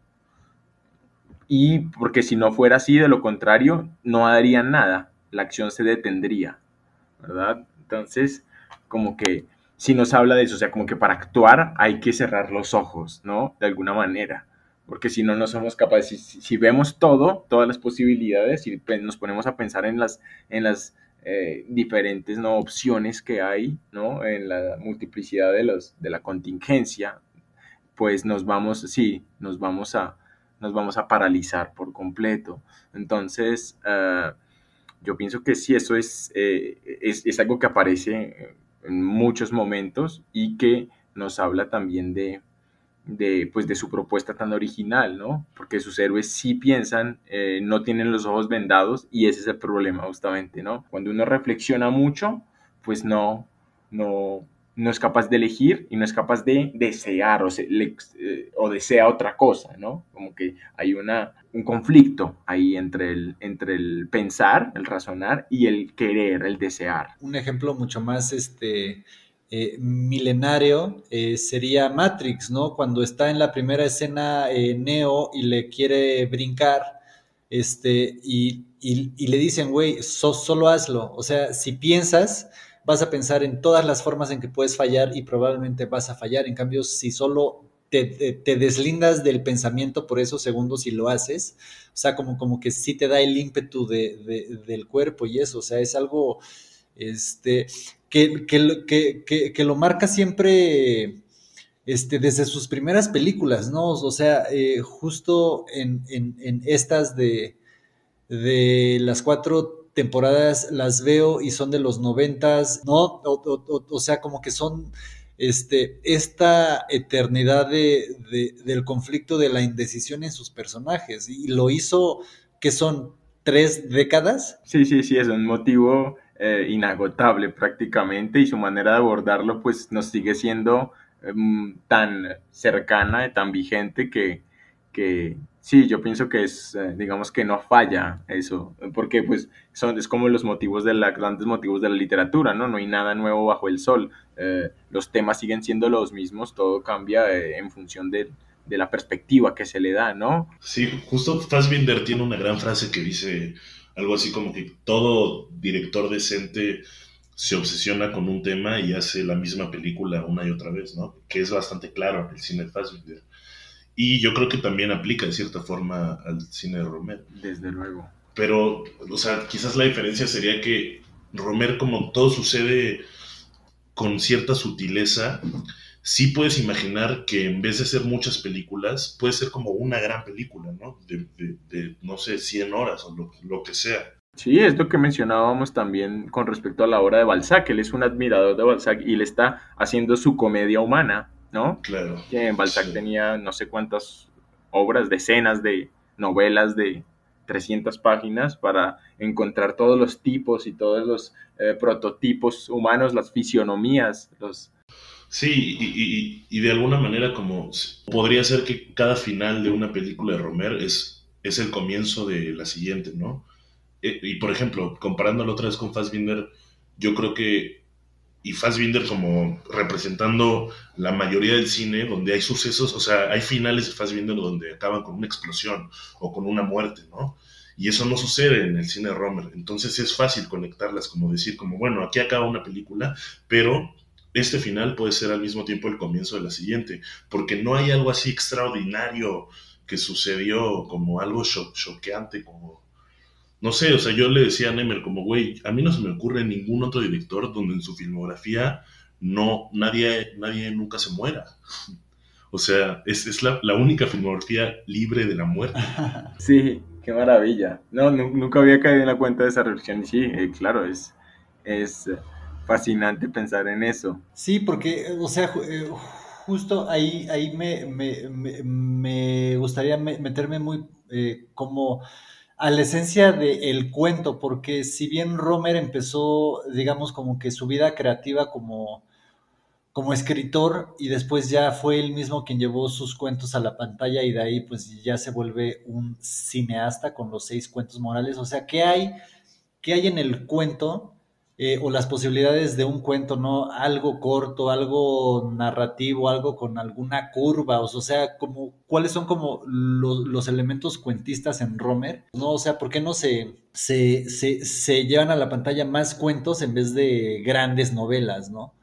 S4: Y porque si no fuera así, de lo contrario, no harían nada, la acción se detendría, ¿verdad? Entonces, como que si nos habla de eso, o sea, como que para actuar hay que cerrar los ojos, ¿no? De alguna manera, porque si no, no somos capaces, si, si vemos todo, todas las posibilidades y nos ponemos a pensar en las, en las eh, diferentes ¿no? opciones que hay, ¿no? En la multiplicidad de, los, de la contingencia, pues nos vamos, sí, nos vamos a, nos vamos a paralizar por completo. Entonces, uh, yo pienso que sí, eso es, eh, es, es algo que aparece en muchos momentos y que nos habla también de, de, pues, de su propuesta tan original, ¿no? Porque sus héroes sí piensan, eh, no tienen los ojos vendados y ese es el problema justamente, ¿no? Cuando uno reflexiona mucho, pues no, no, no es capaz de elegir y no es capaz de desear eh, o desea otra cosa, ¿no? Como que hay una, un conflicto ahí entre el, entre el pensar, el razonar y el querer, el desear.
S2: Un ejemplo mucho más este, eh, milenario eh, sería Matrix, ¿no? Cuando está en la primera escena Neo y le quiere brincar, este, y, y, y le dicen, güey, so, solo hazlo. O sea, si piensas, vas a pensar en todas las formas en que puedes fallar y probablemente vas a fallar. En cambio, si solo te, deslindas del pensamiento por esos segundos y lo haces, o sea, como, como que sí te da el ímpetu de, del cuerpo y eso, o sea, es algo este, que, que, que, que lo marca siempre este, desde sus primeras películas, ¿no? O sea, eh, justo en, en, en estas de, de las cuatro temporadas las veo y son de los noventas, ¿no? O, sea, como que son este, esta eternidad de, de, del conflicto de la indecisión en sus personajes. Y lo hizo que son tres décadas.
S4: Sí, sí, sí, es un motivo eh, inagotable prácticamente y su manera de abordarlo pues nos sigue siendo em, tan cercana, tan vigente que sí, yo pienso que es, eh, digamos que no falla eso, porque pues son, es como los motivos de la, grandes motivos de la literatura, ¿no? No hay nada nuevo bajo el sol, eh, los temas siguen siendo los mismos, todo cambia eh, en función de, de, la perspectiva que se le da, ¿no?
S1: Sí, justo Fassbinder tiene una gran frase que dice algo así como que todo director decente se obsesiona con un tema y hace la misma película una y otra vez, ¿no? Que es bastante claro el cine de Fassbinder. Y yo creo que también aplica de cierta forma al cine de Romer.
S4: Desde luego.
S1: Pero, o sea, quizás la diferencia sería que Romer, como todo sucede con cierta sutileza, sí puedes imaginar que en vez de ser muchas películas, puede ser como una gran película, ¿no? De, de, de no sé, 100 horas o lo, lo, que sea.
S4: Sí, es lo que mencionábamos también con respecto a la obra de Balzac. Él es un admirador de Balzac y le está haciendo su comedia humana ¿no?
S1: Claro.
S4: Que Balzac sí. tenía no sé cuántas obras, decenas de novelas de 300 páginas para encontrar todos los tipos y todos los eh, prototipos humanos, las fisionomías, los...
S1: Sí, y, y, y, de alguna manera como podría ser que cada final de una película de Romer es, es el comienzo de la siguiente, ¿no? E, y por ejemplo, comparándolo otra vez con Fassbinder, yo creo que y Fassbinder como representando la mayoría del cine donde hay sucesos, o sea, hay finales de Fassbinder donde acaban con una explosión o con una muerte, ¿no? Y eso no sucede en el cine de Romer. Entonces es fácil conectarlas, como decir, como, bueno, aquí acaba una película, pero este final puede ser al mismo tiempo el comienzo de la siguiente, porque no hay algo así extraordinario que sucedió como algo cho choqueante, como no sé, o sea, yo le decía a Nemer como, güey, a mí no se me ocurre ningún otro director donde en su filmografía no, nadie, nadie nunca se muera. O sea, es, es la, la, única filmografía libre de la muerte.
S4: Sí, qué maravilla. No, nunca había caído en la cuenta de esa reflexión. Y sí, eh, claro, es, es fascinante pensar en eso.
S2: Sí, porque, o sea, justo ahí, ahí me, me, me, me gustaría meterme muy eh, como a la esencia del cuento, porque si bien Romer empezó, digamos, como que su vida creativa como, como escritor y después ya fue él mismo quien llevó sus cuentos a la pantalla y de ahí pues ya se vuelve un cineasta con los seis cuentos morales. O sea, ¿qué hay, qué hay en el cuento eh, o las posibilidades de un cuento, ¿no? Algo corto, algo narrativo, algo con alguna curva, o sea, como, ¿cuáles son como los, los elementos cuentistas en Romer? ¿No? O sea, ¿por qué no se, se, se, se, llevan a la pantalla más cuentos en vez de grandes novelas, ¿no?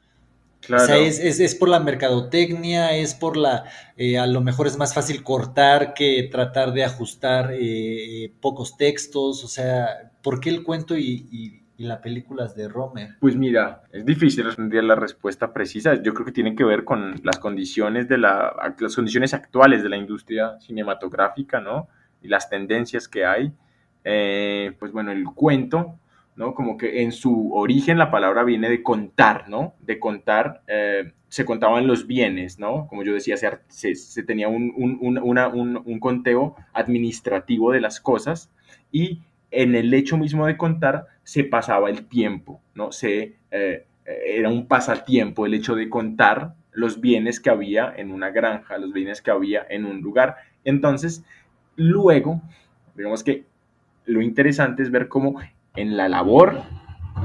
S2: Claro. O sea, es, es, es, por la mercadotecnia, es por la, eh, a lo mejor es más fácil cortar que tratar de ajustar eh, pocos textos, o sea, ¿por qué el cuento y, y y las películas de Romer?
S4: Pues mira, es difícil responder la respuesta precisa. Yo creo que tiene que ver con las condiciones de la, las condiciones actuales de la industria cinematográfica, ¿no? Y las tendencias que hay. Eh, pues bueno, el cuento, ¿no? Como que en su origen la palabra viene de contar, ¿no? De contar, eh, se contaban los bienes, ¿no? Como yo decía, se, se, se tenía un, un, un, una, un conteo administrativo de las cosas y en el hecho mismo de contar se pasaba el tiempo, ¿no? Se, eh, era un pasatiempo el hecho de contar los bienes que había en una granja, los bienes que había en un lugar. Entonces, luego, digamos que lo interesante es ver cómo en la labor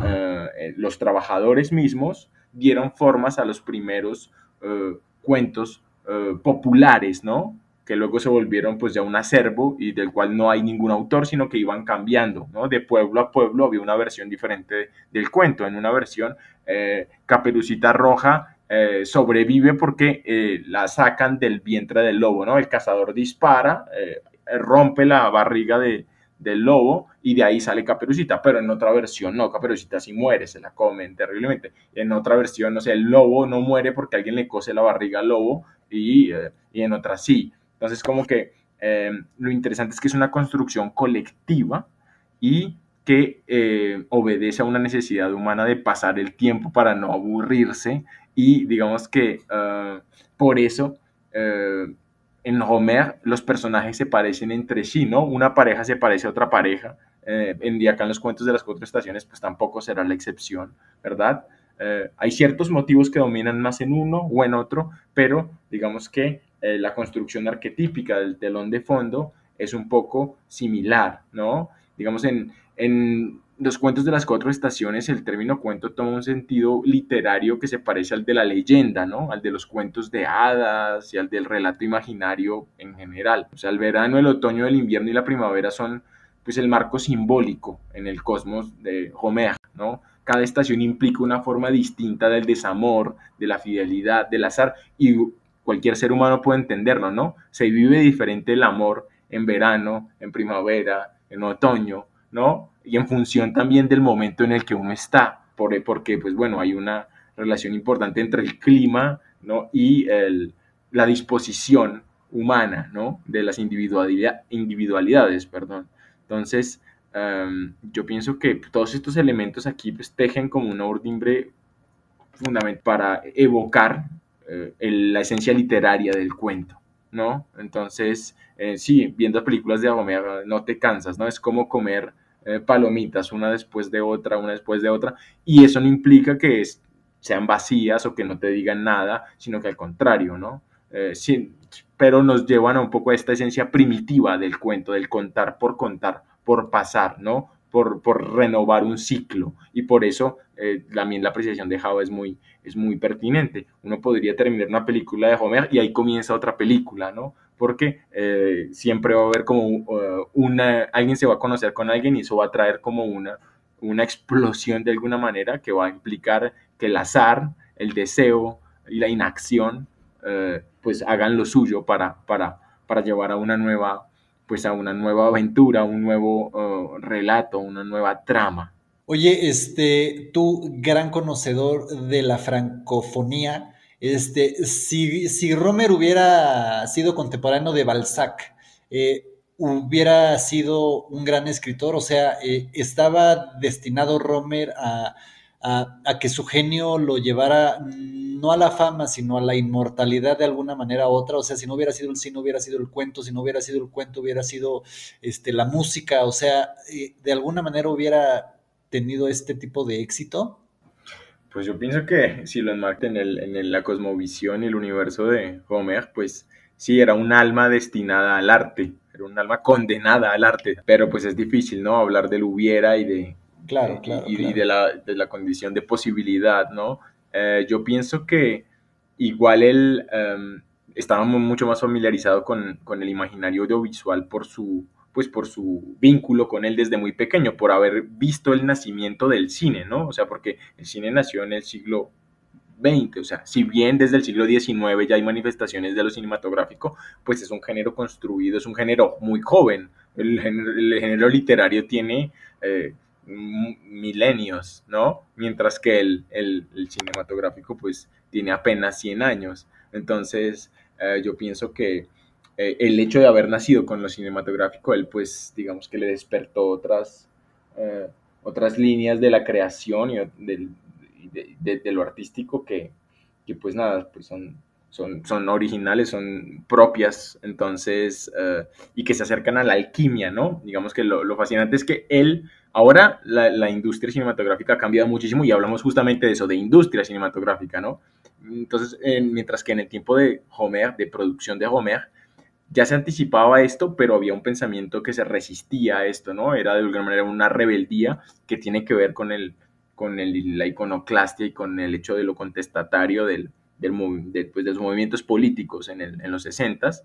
S4: eh, los trabajadores mismos dieron formas a los primeros eh, cuentos eh, populares, ¿no? Que luego se volvieron pues ya un acervo y del cual no hay ningún autor, sino que iban cambiando, ¿no? De pueblo a pueblo había una versión diferente de, del cuento. En una versión, eh, Caperucita Roja eh, sobrevive porque eh, la sacan del vientre del lobo, ¿no? El cazador dispara, rompe la barriga de, del lobo y de ahí sale Caperucita, pero en otra versión no, Caperucita sí muere, se la comen terriblemente. En otra versión, no sé, el lobo no muere porque alguien le cose la barriga al lobo y, y en otra sí. Entonces, como que eh, lo interesante es que es una construcción colectiva y que eh, obedece a una necesidad humana de pasar el tiempo para no aburrirse y digamos que uh, por eso en Homer los personajes se parecen entre sí, ¿no? Una pareja se parece a otra pareja. Eh, en acá en los cuentos de las cuatro estaciones, pues tampoco será la excepción, ¿verdad? Eh, hay ciertos motivos que dominan más en uno o en otro, pero digamos que eh, la construcción arquetípica del telón de fondo es un poco similar, ¿no? Digamos, en, en los cuentos de las cuatro estaciones, el término cuento toma un sentido literario que se parece al de la leyenda, ¿no? Al de los cuentos de hadas y al del relato imaginario en general. O sea, el verano, el otoño, el invierno y la primavera son pues el marco simbólico en el cosmos de Homer, ¿no? Cada estación implica una forma distinta del desamor, de la fidelidad, del azar y cualquier ser humano puede entenderlo, ¿no? Se vive diferente el amor en verano, en primavera, en otoño, ¿no? Y en función también del momento en el que uno está, porque, pues bueno, hay una relación importante entre el clima, ¿no? Y la disposición humana, ¿no? De las individualidades, perdón. Entonces, em, yo pienso que todos estos elementos aquí pues, tejen como una ordimbre fundamental para evocar eh, la esencia literaria del cuento, ¿no? Entonces, eh, sí, viendo películas de Homer no te cansas, ¿no? Es como comer eh, palomitas una después de otra, una después de otra, y eso no implica que sean vacías o que no te digan nada, sino que al contrario, ¿no? sí, pero nos llevan a un poco a esta esencia primitiva del cuento, del contar por contar, por pasar, ¿no? Por, por renovar un ciclo. Y por eso eh, también la apreciación de Java es muy, es muy pertinente. Uno podría terminar una película de Homer y ahí comienza otra película, ¿no? Porque eh, siempre va a haber como uh, una, alguien se va a conocer con alguien y eso va a traer como una, una explosión de alguna manera que va a implicar que el azar, el deseo y la inacción eh, pues hagan lo suyo para, para, para llevar a una nueva pues a una nueva aventura, un nuevo uh, relato, una nueva trama.
S2: Oye, este, tú, gran conocedor de la francofonía, este, si, si Romer hubiera sido contemporáneo de Balzac, eh, hubiera sido un gran escritor, o sea, eh, estaba destinado Romer a, a, que su genio lo llevara no a la fama, sino a la inmortalidad de alguna manera u otra. O sea, si no hubiera sido el cine, hubiera sido el cuento, si no hubiera sido el cuento, hubiera sido este, la música. O sea, eh, de alguna manera hubiera tenido este tipo de éxito.
S4: Pues yo pienso que si lo enmarca en, el, en la cosmovisión y el universo de Homer, pues sí, era un alma destinada al arte, era un alma condenada al arte, pero pues es difícil, ¿no? Hablar del hubiera y de,
S2: Claro, claro.
S4: Y, de, la, de, la, condición de posibilidad, ¿no? Eh, yo pienso que igual él um, estaba mucho más familiarizado con, con, el imaginario audiovisual por su, pues por su vínculo con él desde muy pequeño, por haber visto el nacimiento del cine, ¿no? O sea, porque el cine nació en el siglo XX, o sea, si bien desde el siglo XIX ya hay manifestaciones de lo cinematográfico, pues es un género construido, es un género muy joven. El género, el género literario tiene eh, milenios, ¿no? Mientras que el, el, cinematográfico pues tiene apenas 100 años. Entonces eh, yo pienso que eh, el hecho de haber nacido con lo cinematográfico, él pues digamos que le despertó otras, eh, otras líneas de la creación y de, lo artístico que, que, pues nada, pues son, son, son originales, son propias, entonces, y que se acercan a la alquimia, ¿no? Digamos que lo, lo fascinante es que él Ahora la, industria cinematográfica ha cambiado muchísimo y hablamos justamente de eso, de industria cinematográfica, ¿no? Entonces, mientras que en el tiempo de Homer, de producción de Homer, ya se anticipaba esto, pero había un pensamiento que se resistía a esto, ¿no? Era de alguna manera una rebeldía que tiene que ver con, el, con el, la iconoclastia y con el hecho de lo contestatario del, del pues, de los movimientos políticos en, el, en los 60s,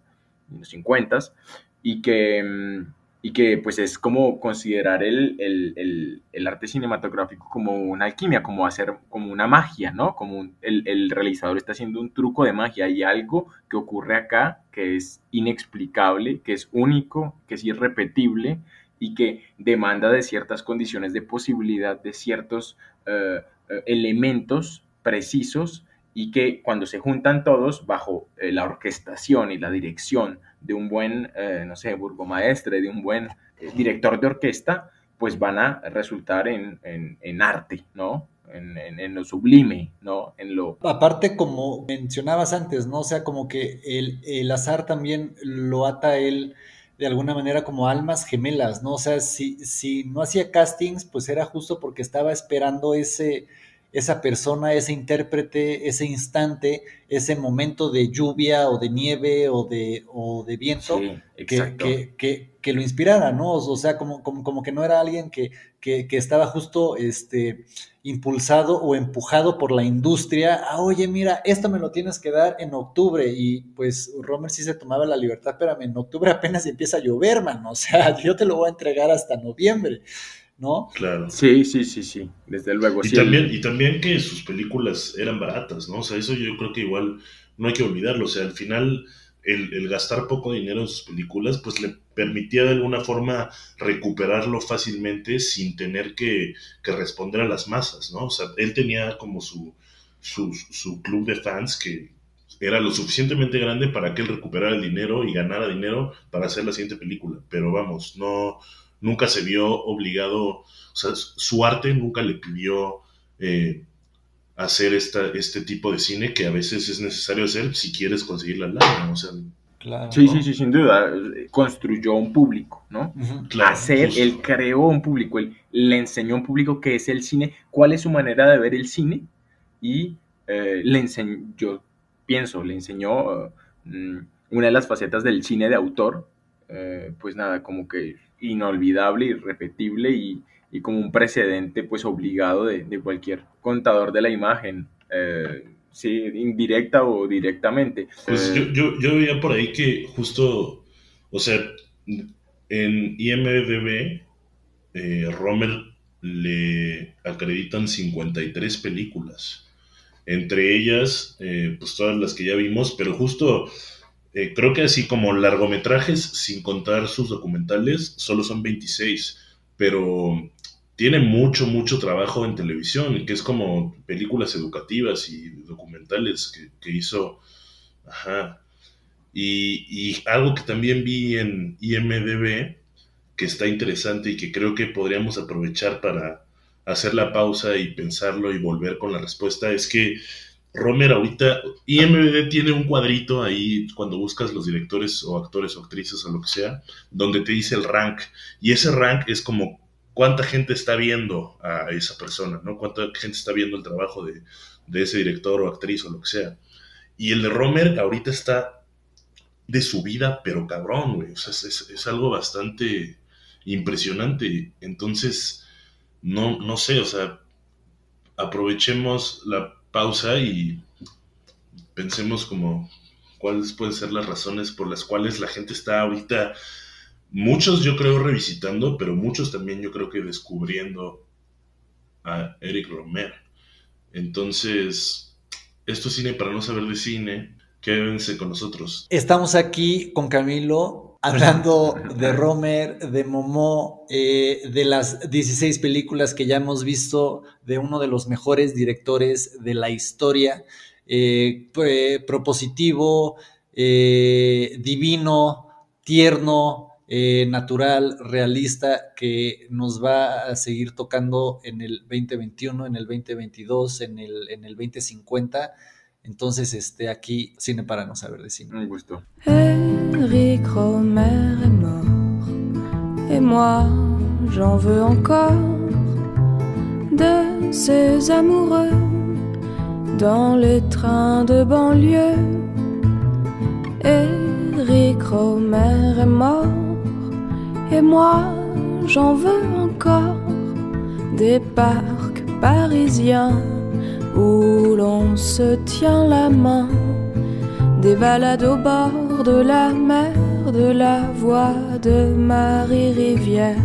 S4: en los 50s, y que mm, y que pues es como considerar el, el, el, arte cinematográfico como una alquimia, como hacer como una magia, ¿no? Como el, realizador está haciendo un truco de magia. Hay algo que ocurre acá que es inexplicable, que es único, que es irrepetible y que demanda de ciertas condiciones de posibilidad, de ciertos eh, eh, elementos precisos y que cuando se juntan todos bajo eh, la orquestación y la dirección de un buen, eh, no sé, burgomaestre, de un buen eh, director de orquesta, pues van a resultar en, en, arte, ¿no? en, en- lo sublime, ¿no? En lo...
S2: Aparte, como mencionabas antes, ¿no? O sea, como que el, el azar también lo ata él de alguna manera como almas gemelas, ¿no? O sea, si, si no hacía castings, pues era justo porque estaba esperando ese, esa persona, ese intérprete, ese instante, ese momento de lluvia o de nieve o de, o de viento
S4: Sí,
S2: que, que, que, que lo inspirara, ¿no? O sea, como, como, como que no era alguien que, que, que estaba justo este, impulsado o empujado por la industria. Ah, oye, mira, esto me lo tienes que dar en octubre. Y pues Romer sí se tomaba la libertad, espérame, en octubre apenas empieza a llover, man. O sea, yo te lo voy a entregar hasta noviembre, ¿no?
S1: Claro.
S4: Sí, sí, sí, sí, desde luego.
S1: Y
S4: sí,
S1: también,
S4: el-
S1: y también que sus películas eran baratas, ¿no? O sea, eso yo creo que igual no hay que olvidarlo. O sea, al final, el, el gastar poco dinero en sus películas, pues le permitía de alguna forma recuperarlo fácilmente sin tener que, que responder a las masas, ¿no? O sea, él tenía como su, su, su club de fans que era lo suficientemente grande para que él recuperara el dinero y ganara dinero para hacer la siguiente película. Pero vamos, no, nunca se vio obligado, o sea, su arte nunca le pidió eh, hacer esta, este tipo de cine que a veces es necesario hacer si quieres conseguir la lana, o sea,
S2: Claro.
S4: Sí, sí, sí, sin duda. eh, Construyó un público, ¿no?
S1: Claro,
S4: hacer,
S1: justo.
S4: él creó un público, él le enseñó a un público qué es el cine, cuál es su manera de ver el cine y eh, le enseñó, yo pienso, le enseñó mm, una de las facetas del cine de autor, eh, pues nada, como que inolvidable, irrepetible y, y como un precedente pues obligado de, de cualquier contador de la imagen, eh, sí, indirecta o directamente.
S1: Pues
S4: Eh,
S1: yo, yo, yo veía por ahí que justo, o sea, en IMDB, eh, Romer le acreditan 53 películas. Entre ellas, eh, pues todas las que ya vimos, pero justo eh, creo que así como largometrajes, sin contar sus documentales, solo son 26. Pero tiene mucho, mucho trabajo en televisión, que es como películas educativas y documentales que, que hizo. Ajá. Y, y algo que también vi en IMDB, que está interesante y que creo que podríamos aprovechar para hacer la pausa y pensarlo y volver con la respuesta, es que Romer ahorita, IMDB tiene un cuadrito ahí cuando buscas los directores o actores o actrices o lo que sea, donde te dice el rank. Y ese rank es como cuánta gente está viendo a esa persona, ¿no? Cuánta gente está viendo el trabajo de, de ese director o actriz o lo que sea. Y el de Romer ahorita está de su vida, pero cabrón, güey. O sea, es, es, es algo bastante impresionante. Entonces, no, no sé, o sea, aprovechemos la pausa y pensemos como cuáles pueden ser las razones por las cuales la gente está ahorita, muchos yo creo revisitando, pero muchos también yo creo que descubriendo a Eric Romer. Entonces, esto es cine para no saber de cine. Quédense con nosotros.
S2: Estamos aquí con Camilo hablando de Romer, de Momo, eh, de las 16 películas que ya hemos visto, de uno de los mejores directores de la historia, eh, eh, propositivo, divino, tierno, eh, natural, realista, que nos va a seguir tocando en el 2021, en el 2022, en el, en el 2050. Entonces, este, aquí, cine para no saber de cine.
S4: Un gusto.
S5: Eric Romer est mort, et moi j'en veux encore de ces amoureux dans les trains de banlieue. Eric Romer est mort, et moi j'en veux encore des parcs parisiens où l'on se tient la main, des balades au bord de la mer, de la voix de Marie Rivière,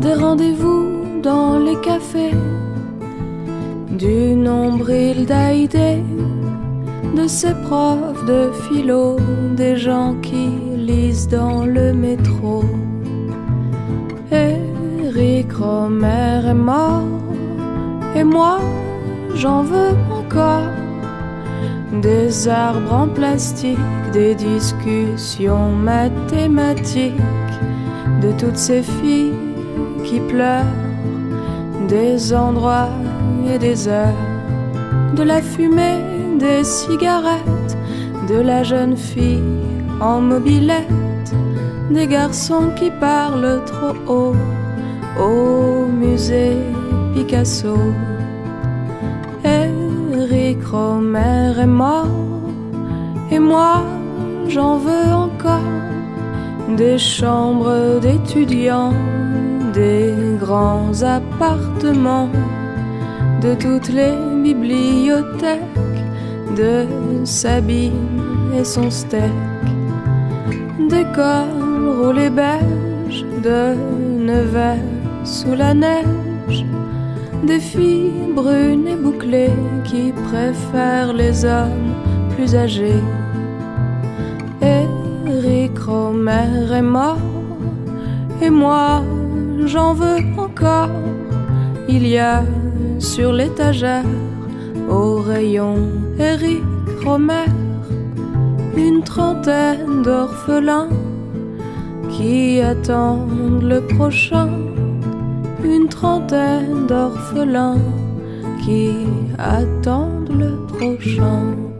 S5: des rendez-vous dans les cafés, du nombril d'Haïdé, de ses profs de philo, des gens qui lisent dans le métro. Eric Romer est mort, et moi j'en veux encore des arbres en plastique, des discussions mathématiques, de toutes ces filles qui pleurent, des endroits et des heures, de la fumée des cigarettes, de la jeune fille en mobilette, des garçons qui parlent trop haut au musée Picasso. Est mort et moi j'en veux encore. Des chambres d'étudiants, des grands appartements, de toutes les bibliothèques, de Sabine et son steak, des cols roulés beige, de Nevers sous la neige, des filles brunes et bouclées qui préfèrent les hommes plus âgés. Eric Romer est mort, et moi j'en veux encore. Il y a sur l'étagère, au rayon Eric Romer, une trentaine d'orphelins qui attendent le prochain. Une trentaine d'orphelins qui attendent le prochain.